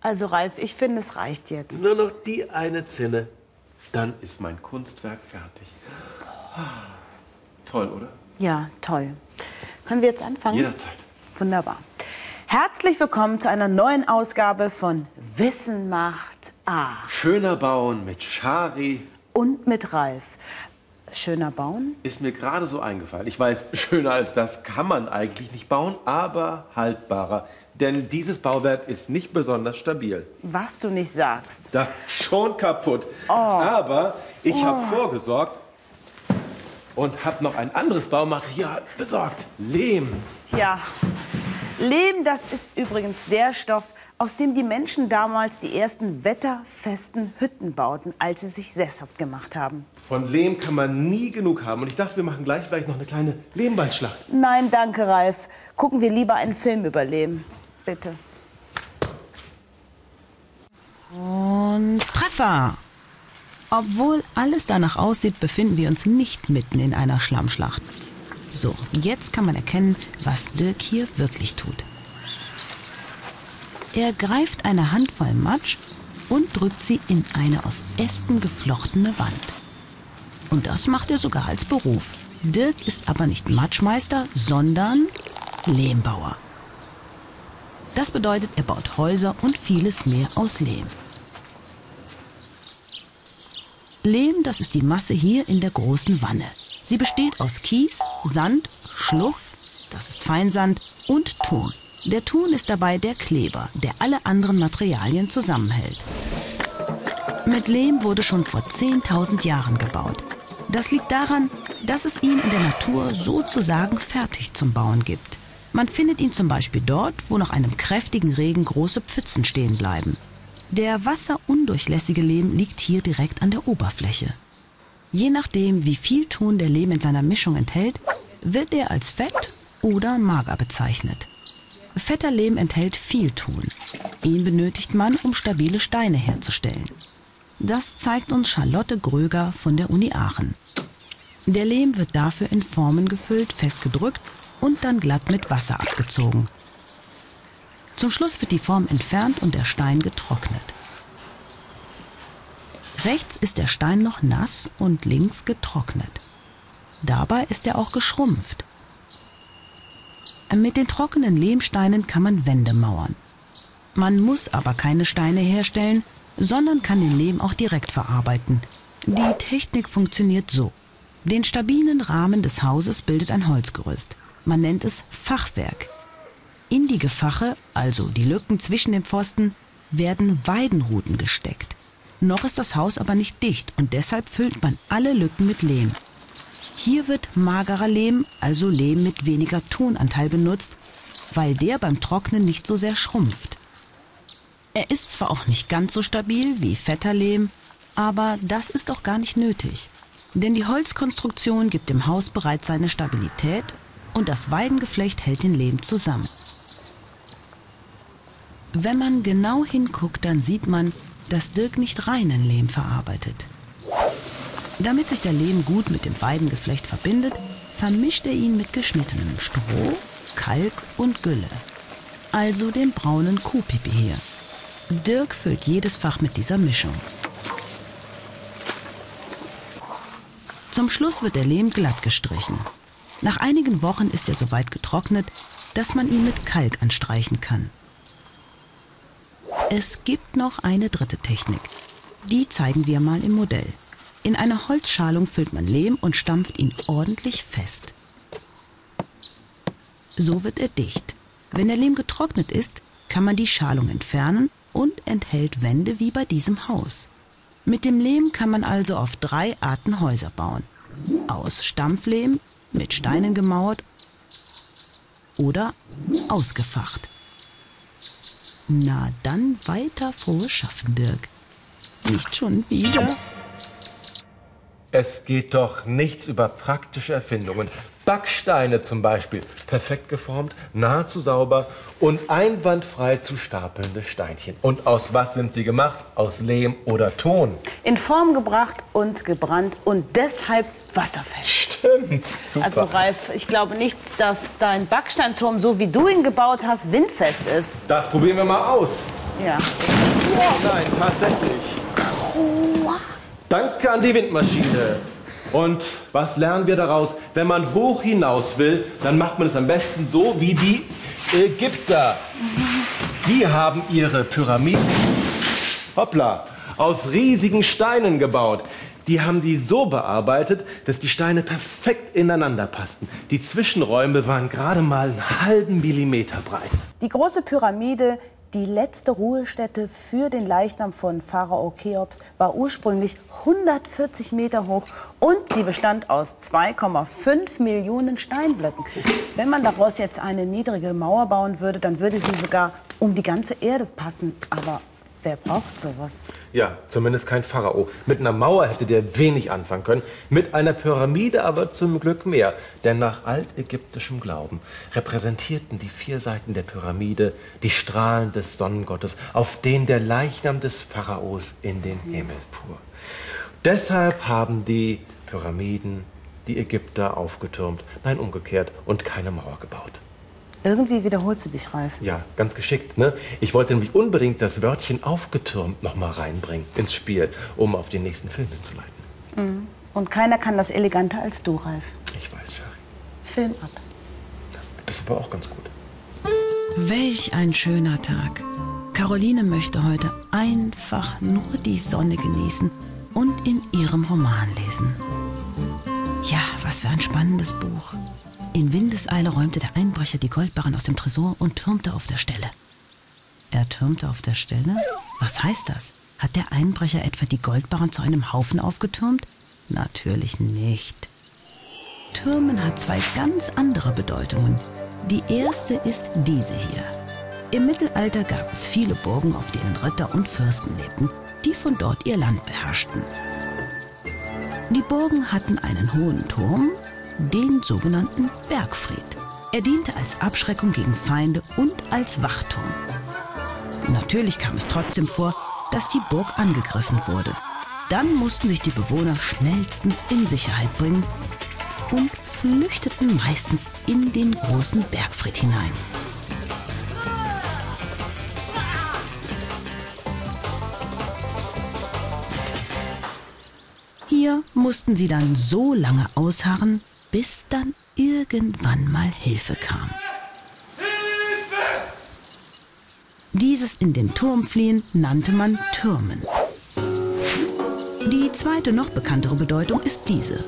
Also Ralf, ich finde, es reicht jetzt. Nur noch die eine Zinne. Dann ist mein Kunstwerk fertig. Toll, oder? Ja, toll. Können wir jetzt anfangen? Jederzeit. Wunderbar. Herzlich willkommen zu einer neuen Ausgabe von Wissen macht A. Schöner bauen mit Schari Und mit Ralf. Schöner bauen? ist mir gerade so eingefallen. Ich weiß, schöner als das kann man eigentlich nicht bauen, aber haltbarer. Denn dieses Bauwerk ist nicht besonders stabil. Was du nicht sagst. Da schon kaputt. Aber ich habe vorgesorgt und habe noch ein anderes Baumaterial besorgt. Lehm. Ja. Lehm, das ist übrigens der Stoff, aus dem die Menschen damals die ersten wetterfesten Hütten bauten, als sie sich sesshaft gemacht haben. Von Lehm kann man nie genug haben. Und ich dachte, wir machen gleich vielleicht noch eine kleine Lehmballschlacht. Nein, danke, Ralf. Gucken wir lieber einen Film über Lehm. Bitte. Und Treffer! Obwohl alles danach aussieht, befinden wir uns nicht mitten in einer Schlammschlacht. So, jetzt kann man erkennen, was Dirk hier wirklich tut. Er greift eine Handvoll Matsch und drückt sie in eine aus Ästen geflochtene Wand. Und das macht er sogar als Beruf. Dirk ist aber nicht Matschmeister, sondern Lehmbauer. Das bedeutet, er baut Häuser und vieles mehr aus Lehm. Lehm, das ist die Masse hier in der großen Wanne. Sie besteht aus Kies, Sand, Schluff, das ist Feinsand und Ton. Der Ton ist dabei der Kleber, der alle anderen Materialien zusammenhält. Mit Lehm wurde schon vor 10.000 Jahren gebaut. Das liegt daran, dass es ihn in der Natur sozusagen fertig zum Bauen gibt. Man findet ihn zum Beispiel dort, wo nach einem kräftigen Regen große Pfützen stehen bleiben. Der wasserundurchlässige Lehm liegt hier direkt an der Oberfläche. Je nachdem, wie viel Ton der Lehm in seiner Mischung enthält, wird er als fett oder mager bezeichnet. Fetter Lehm enthält viel Ton. Ihn benötigt man, um stabile Steine herzustellen. Das zeigt uns Charlotte Gröger von der Uni Aachen. Der Lehm wird dafür in Formen gefüllt, festgedrückt und dann glatt mit Wasser abgezogen. Zum Schluss wird die Form entfernt und der Stein getrocknet. Rechts ist der Stein noch nass und links getrocknet. Dabei ist er auch geschrumpft. Mit den trockenen Lehmsteinen kann man Wände mauern. Man muss aber keine Steine herstellen, sondern kann den Lehm auch direkt verarbeiten. Die Technik funktioniert so. Den stabilen Rahmen des Hauses bildet ein Holzgerüst. Man nennt es Fachwerk. In die Gefache, also die Lücken zwischen den Pfosten, werden Weidenruten gesteckt. Noch ist das Haus aber nicht dicht und deshalb füllt man alle Lücken mit Lehm. Hier wird magerer Lehm, also Lehm mit weniger Tonanteil benutzt, weil der beim Trocknen nicht so sehr schrumpft. Er ist zwar auch nicht ganz so stabil wie fetter Lehm, aber das ist auch gar nicht nötig. Denn die Holzkonstruktion gibt dem Haus bereits seine Stabilität und das Weidengeflecht hält den Lehm zusammen. Wenn man genau hinguckt, dann sieht man, dass Dirk nicht reinen Lehm verarbeitet. Damit sich der Lehm gut mit dem Weidengeflecht verbindet, vermischt er ihn mit geschnittenem Stroh, Kalk und Gülle. Also dem braunen Kuhpipi hier. Dirk füllt jedes Fach mit dieser Mischung. Zum Schluss wird der Lehm glatt gestrichen. Nach einigen Wochen ist er so weit getrocknet, dass man ihn mit Kalk anstreichen kann. Es gibt noch eine dritte Technik. Die zeigen wir mal im Modell. In eine Holzschalung füllt man Lehm und stampft ihn ordentlich fest. So wird er dicht. Wenn der Lehm getrocknet ist, kann man die Schalung entfernen und enthält Wände wie bei diesem Haus. Mit dem Lehm kann man also auf drei Arten Häuser bauen. Aus Stampflehm, mit Steinen gemauert oder ausgefacht. Na dann weiter frohes Schaffen, Dirk. Nicht schon wieder. Es geht doch nichts über praktische Erfindungen. Backsteine zum Beispiel, perfekt geformt, nahezu sauber und einwandfrei zu stapelnde Steinchen. Und aus was sind sie gemacht? Aus Lehm oder Ton. In Form gebracht und gebrannt und deshalb wasserfest. Stimmt, super. Also Ralf, ich glaube nicht, dass dein Backsteinturm, so wie du ihn gebaut hast, windfest ist. das probieren wir mal aus. Ja. Nein, tatsächlich. Danke an die Windmaschine. Und was lernen wir daraus? Wenn man hoch hinaus will, dann macht man es am besten so wie die Ägypter. Die haben ihre Pyramiden, hoppla, aus riesigen Steinen gebaut. Die haben die so bearbeitet, dass die Steine perfekt ineinander passten. Die Zwischenräume waren gerade mal einen halben Millimeter breit. Die große Pyramide, die letzte Ruhestätte für den Leichnam von Pharao Cheops, war ursprünglich 140 Meter hoch und sie bestand aus 2,5 Millionen Steinblöcken. Wenn man daraus jetzt eine niedrige Mauer bauen würde, dann würde sie sogar um die ganze Erde passen. Aber wer braucht sowas? Ja, zumindest kein Pharao. Mit einer Mauer hätte der wenig anfangen können, mit einer Pyramide aber zum Glück mehr. Denn nach altägyptischem Glauben repräsentierten die vier Seiten der Pyramide die Strahlen des Sonnengottes, auf denen der Leichnam des Pharaos in den Himmel fuhr. Deshalb haben die Pyramiden die Ägypter aufgetürmt, nein umgekehrt und keine Mauer gebaut. Irgendwie wiederholst du dich, Ralf. Ja, ganz geschickt. Ne? Ich wollte nämlich unbedingt das Wörtchen aufgetürmt noch mal reinbringen ins Spiel, um auf den nächsten Film hinzuleiten. Und keiner kann das eleganter als du, Ralf. Ich weiß, Shari. Film ab. Das ist aber auch ganz gut. Welch ein schöner Tag. Caroline möchte heute einfach nur die Sonne genießen und in ihrem Roman lesen. Ja, was für ein spannendes Buch. In Windeseile räumte der Einbrecher die Goldbarren aus dem Tresor und türmte auf der Stelle. Er türmte auf der Stelle? Was heißt das? Hat der Einbrecher etwa die Goldbarren zu einem Haufen aufgetürmt? Natürlich nicht. Türmen hat zwei ganz andere Bedeutungen. Die erste ist diese hier. Im Mittelalter gab es viele Burgen, auf denen Ritter und Fürsten lebten, die von dort ihr Land beherrschten. Die Burgen hatten einen hohen Turm, den sogenannten Bergfried. Er diente als Abschreckung gegen Feinde und als Wachturm. Natürlich kam es trotzdem vor, dass die Burg angegriffen wurde. Dann mussten sich die Bewohner schnellstens in Sicherheit bringen und flüchteten meistens in den großen Bergfried hinein. Hier mussten sie dann so lange ausharren, bis dann irgendwann mal Hilfe kam. Dieses in den Turm fliehen nannte man Türmen. Die zweite noch bekanntere Bedeutung ist diese.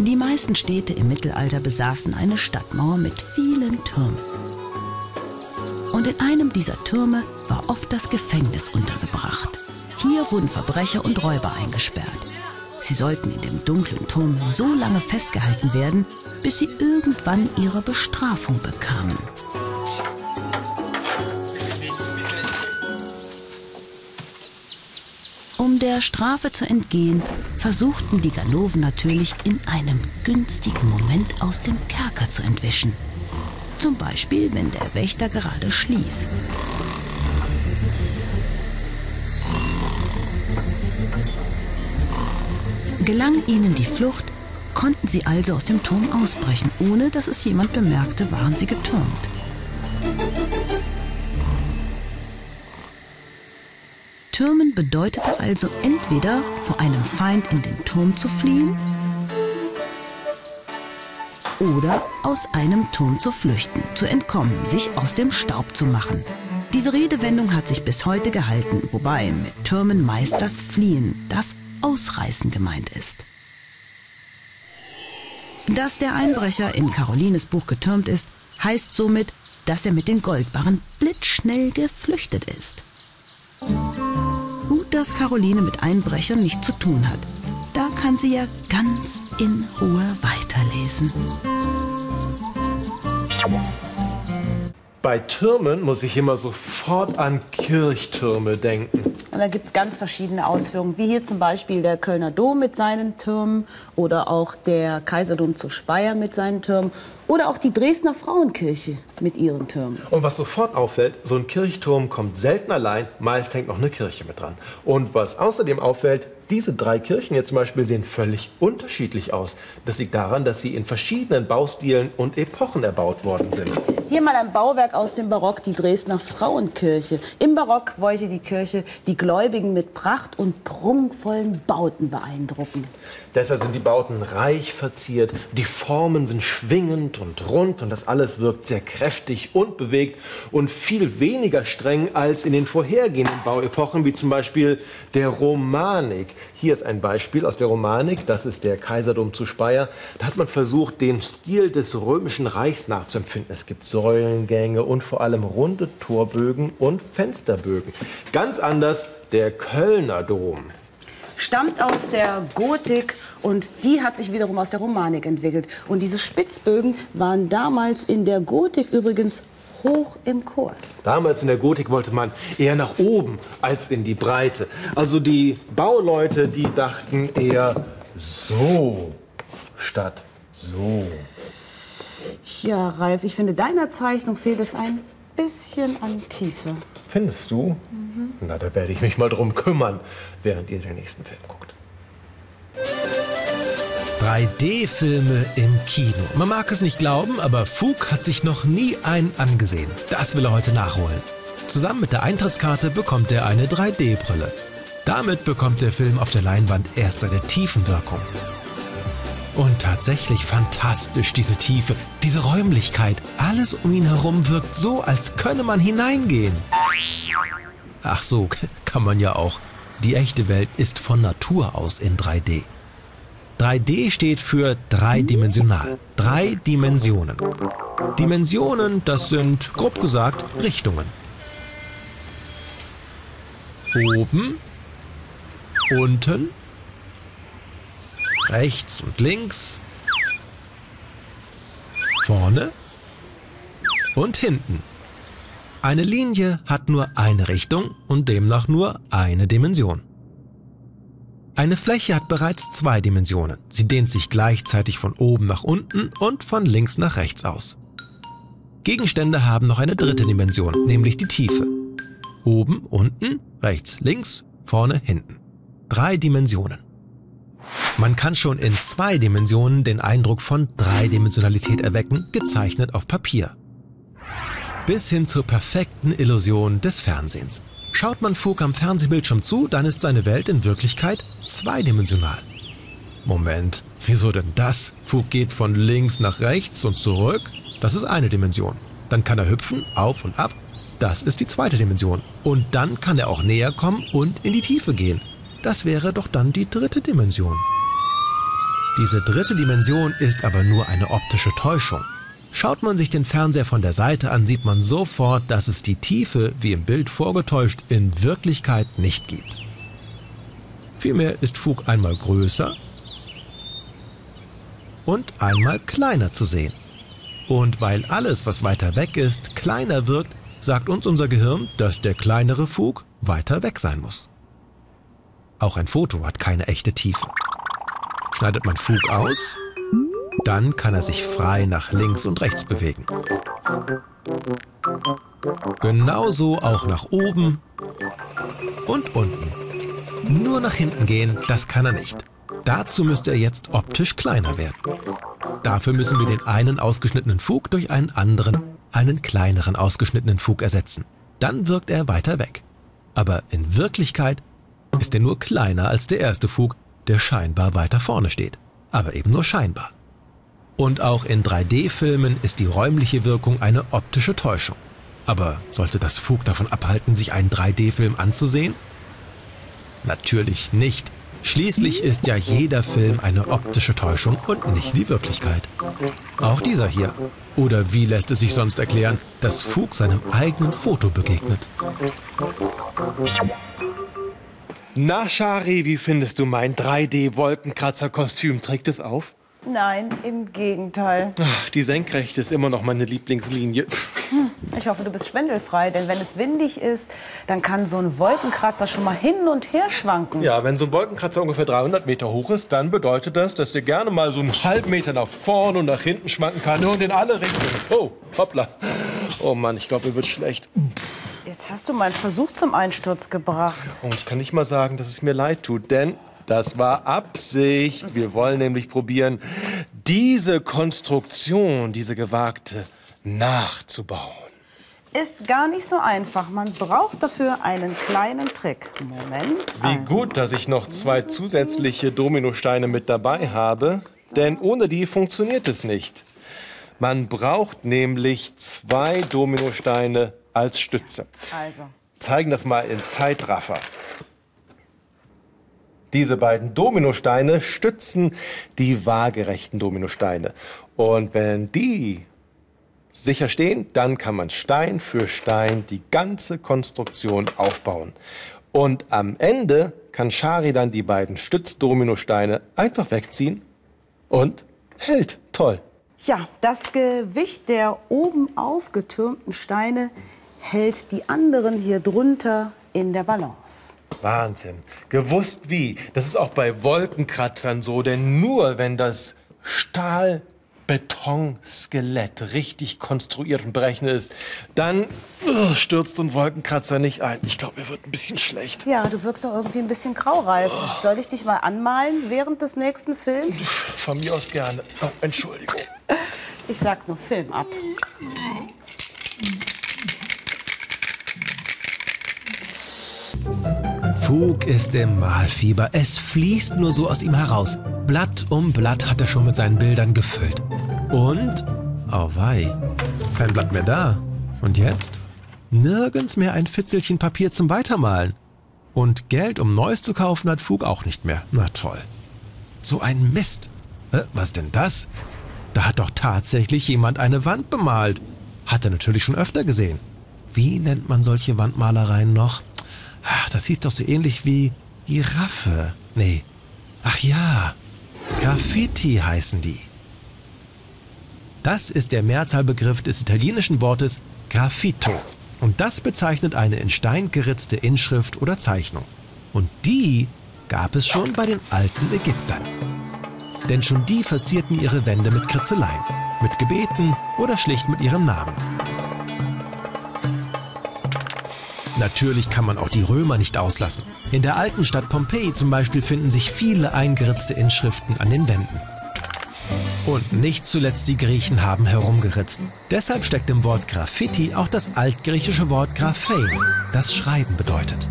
Die meisten Städte im Mittelalter besaßen eine Stadtmauer mit vielen Türmen. Und in einem dieser Türme war oft das Gefängnis untergebracht. Hier wurden Verbrecher und Räuber eingesperrt. Sie sollten in dem dunklen Turm so lange festgehalten werden, bis sie irgendwann ihre Bestrafung bekamen. Um der Strafe zu entgehen, versuchten die Ganoven natürlich in einem günstigen Moment aus dem Kerker zu entwischen. Zum Beispiel, wenn der Wächter gerade schlief. Gelang ihnen die Flucht, konnten sie also aus dem Turm ausbrechen. Ohne dass es jemand bemerkte, waren sie getürmt. Türmen bedeutete also entweder vor einem Feind in den Turm zu fliehen oder aus einem Turm zu flüchten, zu entkommen, sich aus dem Staub zu machen. Diese Redewendung hat sich bis heute gehalten, wobei mit Türmen meist das Fliehen, das Ausreißen gemeint ist. Dass der Einbrecher in Carolines Buch getürmt ist, heißt somit, dass er mit den Goldbarren blitzschnell geflüchtet ist. Gut, dass Caroline mit Einbrechern nichts zu tun hat. Da kann sie ja ganz in Ruhe weiterlesen. Bei Türmen muss ich immer sofort an Kirchtürme denken. Da gibt es ganz verschiedene Ausführungen, wie hier zum Beispiel der Kölner Dom mit seinen Türmen oder auch der Kaiserdom zu Speyer mit seinen Türmen oder auch die Dresdner Frauenkirche mit ihren Türmen. Und was sofort auffällt, so ein Kirchturm kommt selten allein, meist hängt noch eine Kirche mit dran. Und was außerdem auffällt, diese drei Kirchen hier zum Beispiel sehen völlig unterschiedlich aus. Das liegt daran, dass sie in verschiedenen Baustilen und Epochen erbaut worden sind. Hier mal ein Bauwerk aus dem Barock, die Dresdner Frauenkirche. Im Barock wollte die Kirche die Gläubigen mit Pracht und prunkvollen Bauten beeindrucken. Deshalb sind die Bauten reich verziert, die Formen sind schwingend und rund und das alles wirkt sehr kräftig und bewegt und viel weniger streng als in den vorhergehenden Bauepochen, wie zum Beispiel der Romanik. Hier ist ein Beispiel aus der Romanik, das ist der Kaiserdom zu Speyer. Da hat man versucht, den Stil des Römischen Reichs nachzuempfinden. Es gibt Säulengänge und vor allem runde Torbögen und Fensterbögen. Ganz anders der Kölner Dom stammt aus der Gotik und die hat sich wiederum aus der Romanik entwickelt. Und diese Spitzbögen waren damals in der Gotik übrigens hoch im Kurs. Damals in der Gotik wollte man eher nach oben als in die Breite. Also die Bauleute, die dachten eher so statt so. Ja, Ralf, ich finde, deiner Zeichnung fehlt es ein bisschen an Tiefe. Findest du? Mhm. Na, da werde ich mich mal drum kümmern, während ihr den nächsten Film guckt. 3D-Filme im Kino. Man mag es nicht glauben, aber Fug hat sich noch nie einen angesehen. Das will er heute nachholen. Zusammen mit der Eintrittskarte bekommt er eine 3D-Brille. Damit bekommt der Film auf der Leinwand erst eine Tiefenwirkung. Und tatsächlich fantastisch diese Tiefe, diese Räumlichkeit. Alles um ihn herum wirkt so, als könne man hineingehen. Ach so, kann man ja auch. Die echte Welt ist von Natur aus in 3D. 3D steht für dreidimensional. Drei Dimensionen. Dimensionen, das sind, grob gesagt, Richtungen. Oben, unten, rechts und links, vorne und hinten. Eine Linie hat nur eine Richtung und demnach nur eine Dimension. Eine Fläche hat bereits zwei Dimensionen. Sie dehnt sich gleichzeitig von oben nach unten und von links nach rechts aus. Gegenstände haben noch eine dritte Dimension, nämlich die Tiefe. Oben, unten, rechts, links, vorne, hinten. Drei Dimensionen. Man kann schon in zwei Dimensionen den Eindruck von Dreidimensionalität erwecken, gezeichnet auf Papier. Bis hin zur perfekten Illusion des Fernsehens. Schaut man Fug am Fernsehbildschirm zu, dann ist seine Welt in Wirklichkeit zweidimensional. Moment, wieso denn das? Fug geht von links nach rechts und zurück. Das ist eine Dimension. Dann kann er hüpfen, auf und ab. Das ist die zweite Dimension. Und dann kann er auch näher kommen und in die Tiefe gehen. Das wäre doch dann die dritte Dimension. Diese dritte Dimension ist aber nur eine optische Täuschung. Schaut man sich den Fernseher von der Seite an, sieht man sofort, dass es die Tiefe, wie im Bild vorgetäuscht, in Wirklichkeit nicht gibt. Vielmehr ist Fug einmal größer und einmal kleiner zu sehen. Und weil alles, was weiter weg ist, kleiner wirkt, sagt uns unser Gehirn, dass der kleinere Fug weiter weg sein muss. Auch ein Foto hat keine echte Tiefe. Schneidet man Fug aus, dann kann er sich frei nach links und rechts bewegen. Genauso auch nach oben und unten. Nur nach hinten gehen, das kann er nicht. Dazu müsste er jetzt optisch kleiner werden. Dafür müssen wir den einen ausgeschnittenen Fug durch einen anderen, einen kleineren ausgeschnittenen Fug ersetzen. Dann wirkt er weiter weg. Aber in Wirklichkeit ist er nur kleiner als der erste Fug, der scheinbar weiter vorne steht. Aber eben nur scheinbar. Und auch in 3D-Filmen ist die räumliche Wirkung eine optische Täuschung. Aber sollte das Fug davon abhalten, sich einen 3D-Film anzusehen? Natürlich nicht. Schließlich ist ja jeder Film eine optische Täuschung und nicht die Wirklichkeit. Auch dieser hier. Oder wie lässt es sich sonst erklären, dass Fug seinem eigenen Foto begegnet? Na, Shari, wie findest du mein 3D-Wolkenkratzer-Kostüm? Trägt es auf? Nein, im Gegenteil. Ach, die Senkrechte ist immer noch meine Lieblingslinie. Ich hoffe, du bist schwindelfrei, denn wenn es windig ist, dann kann so ein Wolkenkratzer schon mal hin und her schwanken. Ja, wenn so ein Wolkenkratzer ungefähr 300 Meter hoch ist, dann bedeutet das, dass der gerne mal so einen halben Meter nach vorne und nach hinten schwanken kann und in alle Richtungen. Oh, hoppla. Oh Mann, ich glaube, mir wird schlecht. Jetzt hast du meinen Versuch zum Einsturz gebracht. Und ich kann nicht mal sagen, dass es mir leid tut, denn das war Absicht. Wir wollen nämlich probieren, diese Konstruktion, diese gewagte, nachzubauen. Ist gar nicht so einfach. Man braucht dafür einen kleinen Trick. Moment. Wie gut, dass ich noch zwei zusätzliche Dominosteine mit dabei habe, denn ohne die funktioniert es nicht. Man braucht nämlich zwei Dominosteine als Stütze. Also. Zeigen das mal in Zeitraffer. Diese beiden Dominosteine stützen die waagerechten Dominosteine. Und wenn die sicher stehen, dann kann man Stein für Stein die ganze Konstruktion aufbauen. Und am Ende kann Shari dann die beiden Stützdominosteine einfach wegziehen und hält. Toll. Ja, das Gewicht der oben aufgetürmten Steine hält die anderen hier drunter in der Balance. Wahnsinn. Gewusst wie. Das ist auch bei Wolkenkratzern so, denn nur wenn das Stahlbetonskelett richtig konstruiert und berechnet ist, dann uh, stürzt so ein Wolkenkratzer nicht ein. Ich glaube, mir wird ein bisschen schlecht. Ja, du wirkst doch irgendwie ein bisschen graureif. Soll ich dich mal anmalen während des nächsten Films? Von mir aus gerne. Oh, Entschuldigung. Ich sag nur Film ab. Fug ist im Malfieber. Es fließt nur so aus ihm heraus. Blatt um Blatt hat er schon mit seinen Bildern gefüllt. Und, oh wei, kein Blatt mehr da. Und jetzt? Nirgends mehr ein Fitzelchen Papier zum Weitermalen. Und Geld, um Neues zu kaufen, hat Fug auch nicht mehr. Na toll. So ein Mist. Äh, was denn das? Da hat doch tatsächlich jemand eine Wand bemalt. Hat er natürlich schon öfter gesehen. Wie nennt man solche Wandmalereien noch? Ach, das hieß doch so ähnlich wie Giraffe. Nee. Ach ja. Graffiti heißen die. Das ist der Mehrzahlbegriff des italienischen Wortes Graffito. Und das bezeichnet eine in Stein geritzte Inschrift oder Zeichnung. Und die gab es schon bei den alten Ägyptern. Denn schon die verzierten ihre Wände mit Kritzeleien, mit Gebeten oder schlicht mit ihrem Namen. Natürlich kann man auch die Römer nicht auslassen. In der alten Stadt Pompeji zum Beispiel finden sich viele eingeritzte Inschriften an den Wänden. Und nicht zuletzt die Griechen haben herumgeritzt. Deshalb steckt im Wort Graffiti auch das altgriechische Wort Graphein, das Schreiben bedeutet.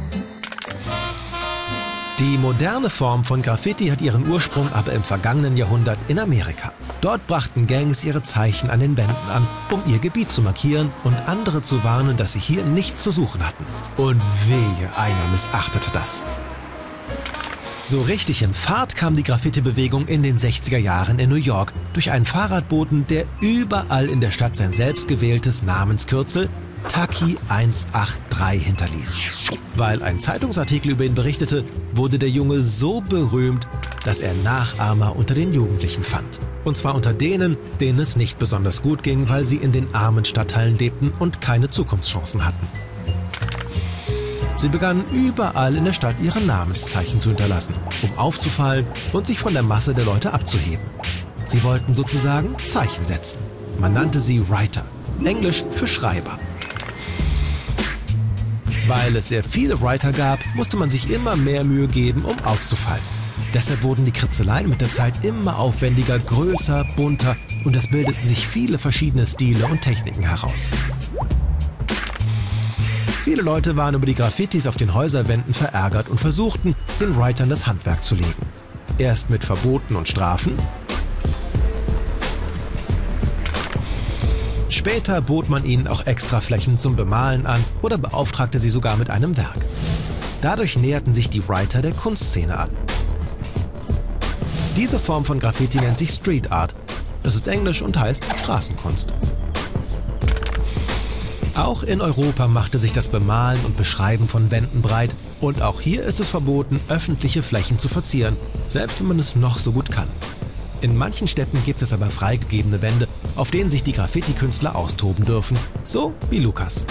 Die moderne Form von Graffiti hat ihren Ursprung aber im vergangenen Jahrhundert in Amerika. Dort brachten Gangs ihre Zeichen an den Wänden an, um ihr Gebiet zu markieren und andere zu warnen, dass sie hier nichts zu suchen hatten. Und wehe, einer missachtete das. So richtig in Fahrt kam die Graffiti-Bewegung in den 60er Jahren in New York durch einen Fahrradboten, der überall in der Stadt sein selbstgewähltes Namenskürzel Taki 183 hinterließ. Weil ein Zeitungsartikel über ihn berichtete, wurde der Junge so berühmt, dass er Nachahmer unter den Jugendlichen fand. Und zwar unter denen, denen es nicht besonders gut ging, weil sie in den armen Stadtteilen lebten und keine Zukunftschancen hatten. Sie begannen überall in der Stadt ihre Namenszeichen zu hinterlassen, um aufzufallen und sich von der Masse der Leute abzuheben. Sie wollten sozusagen Zeichen setzen. Man nannte sie Writer, Englisch für Schreiber. Weil es sehr viele Writer gab, musste man sich immer mehr Mühe geben, um aufzufallen. Deshalb wurden die Kritzeleien mit der Zeit immer aufwendiger, größer, bunter und es bildeten sich viele verschiedene Stile und Techniken heraus. Viele Leute waren über die Graffitis auf den Häuserwänden verärgert und versuchten, den Writern das Handwerk zu legen. Erst mit Verboten und Strafen, Später bot man ihnen auch extra Flächen zum Bemalen an oder beauftragte sie sogar mit einem Werk. Dadurch näherten sich die Writer der Kunstszene an. Diese Form von Graffiti nennt sich Street Art. Das ist Englisch und heißt Straßenkunst. Auch in Europa machte sich das Bemalen und Beschreiben von Wänden breit und auch hier ist es verboten, öffentliche Flächen zu verzieren, selbst wenn man es noch so gut kann. In manchen Städten gibt es aber freigegebene Wände, auf denen sich die Graffiti-Künstler austoben dürfen, so wie Lukas.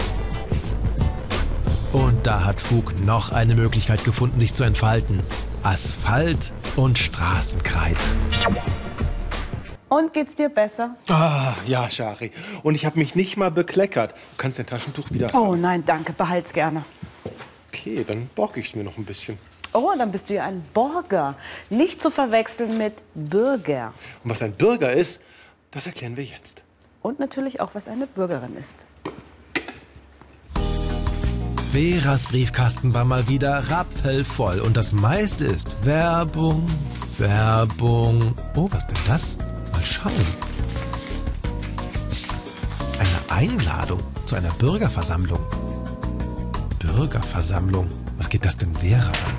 Und da hat Fug noch eine Möglichkeit gefunden, sich zu entfalten. Asphalt und Straßenkreide. Und geht's dir besser? Ah, ja, Shari. Und ich habe mich nicht mal bekleckert. Du kannst dein Taschentuch wieder... Oh nein, danke, behalt's gerne. Okay, dann borg ich's mir noch ein bisschen. Oh, dann bist du ja ein Borger. Nicht zu verwechseln mit Bürger. Und was ein Bürger ist, das erklären wir jetzt. Und natürlich auch, was eine Bürgerin ist. Veras Briefkasten war mal wieder rappelvoll und das meiste ist Werbung, Werbung. Oh, was denn das? Mal schauen. Eine Einladung zu einer Bürgerversammlung. Bürgerversammlung? Was geht das denn Vera an?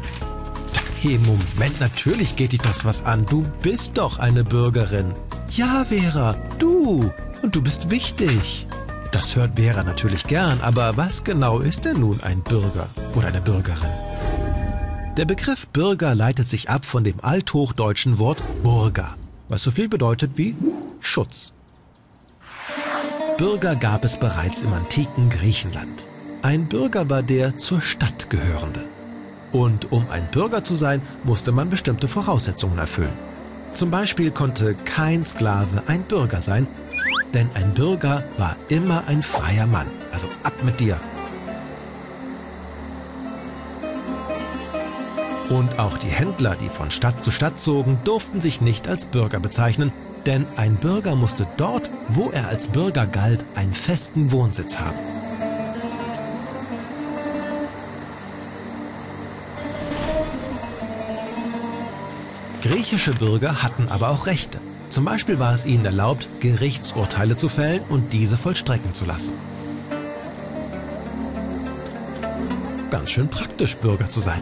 Hey, Moment, natürlich geht dich das was an. Du bist doch eine Bürgerin. Ja, Vera, du. Und du bist wichtig. Das hört Vera natürlich gern, aber was genau ist denn nun ein Bürger oder eine Bürgerin? Der Begriff Bürger leitet sich ab von dem althochdeutschen Wort Burga, was so viel bedeutet wie Schutz. Bürger gab es bereits im antiken Griechenland. Ein Bürger war der zur Stadt gehörende. Und um ein Bürger zu sein, musste man bestimmte Voraussetzungen erfüllen. Zum Beispiel konnte kein Sklave ein Bürger sein, denn ein Bürger war immer ein freier Mann. Also ab mit dir. Und auch die Händler, die von Stadt zu Stadt zogen, durften sich nicht als Bürger bezeichnen, denn ein Bürger musste dort, wo er als Bürger galt, einen festen Wohnsitz haben. Griechische Bürger hatten aber auch Rechte. Zum Beispiel war es ihnen erlaubt, Gerichtsurteile zu fällen und diese vollstrecken zu lassen. Ganz schön praktisch, Bürger zu sein.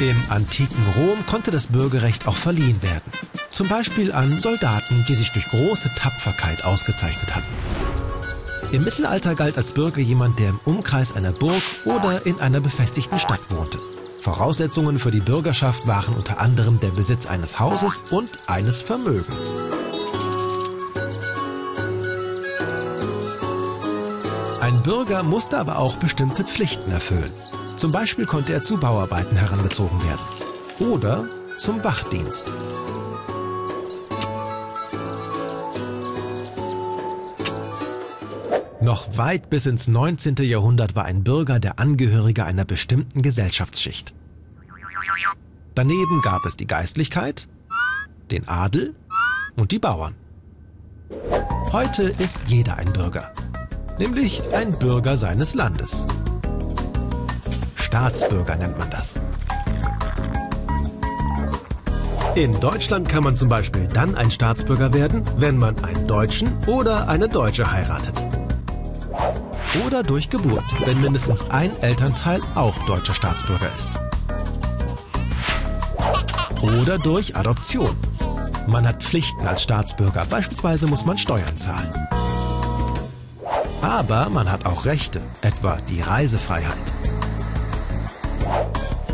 Im antiken Rom konnte das Bürgerrecht auch verliehen werden. Zum Beispiel an Soldaten, die sich durch große Tapferkeit ausgezeichnet hatten. Im Mittelalter galt als Bürger jemand, der im Umkreis einer Burg oder in einer befestigten Stadt wohnte. Voraussetzungen für die Bürgerschaft waren unter anderem der Besitz eines Hauses und eines Vermögens. Ein Bürger musste aber auch bestimmte Pflichten erfüllen. Zum Beispiel konnte er zu Bauarbeiten herangezogen werden oder zum Wachdienst. Noch weit bis ins 19. Jahrhundert war ein Bürger der Angehörige einer bestimmten Gesellschaftsschicht. Daneben gab es die Geistlichkeit, den Adel und die Bauern. Heute ist jeder ein Bürger, nämlich ein Bürger seines Landes. Staatsbürger nennt man das. In Deutschland kann man zum Beispiel dann ein Staatsbürger werden, wenn man einen Deutschen oder eine Deutsche heiratet oder durch Geburt, wenn mindestens ein Elternteil auch deutscher Staatsbürger ist. Oder durch Adoption. Man hat Pflichten als Staatsbürger, beispielsweise muss man Steuern zahlen. Aber man hat auch Rechte, etwa die Reisefreiheit.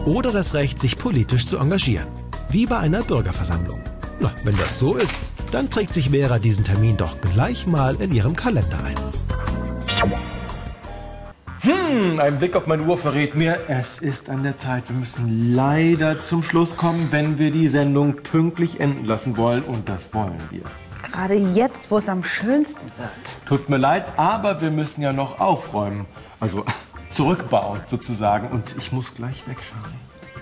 Oder das Recht, sich politisch zu engagieren, wie bei einer Bürgerversammlung. Na, wenn das so ist, dann trägt sich Vera diesen Termin doch gleich mal in ihrem Kalender ein. Hm, ein Blick auf meine Uhr verrät mir, es ist an der Zeit. Wir müssen leider zum Schluss kommen, wenn wir die Sendung pünktlich enden lassen wollen. Und das wollen wir. Gerade jetzt, wo es am schönsten wird. Tut mir leid, aber wir müssen ja noch aufräumen. Also zurückbauen sozusagen. Und ich muss gleich wegschauen.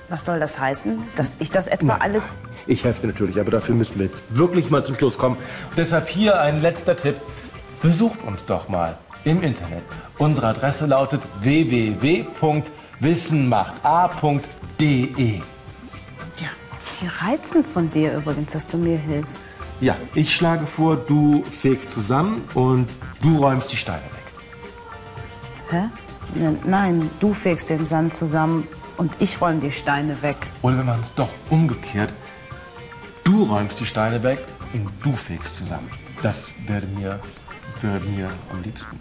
Was soll das heißen? Dass ich das etwa Nein, alles... Ich helfe dir natürlich, aber dafür müssen wir jetzt wirklich mal zum Schluss kommen. Und deshalb hier ein letzter Tipp. Besucht uns doch mal im Internet. Unsere Adresse lautet www.wissenmacht.de. Ja, wie reizend von dir übrigens, dass du mir hilfst. Ja, ich schlage vor, du fegst zusammen und du räumst die Steine weg. Hä? Nein, du fegst den Sand zusammen und ich räume die Steine weg. Oder wir machen es doch umgekehrt. Du räumst die Steine weg und du fegst zusammen. Das wäre mir, wäre mir am liebsten.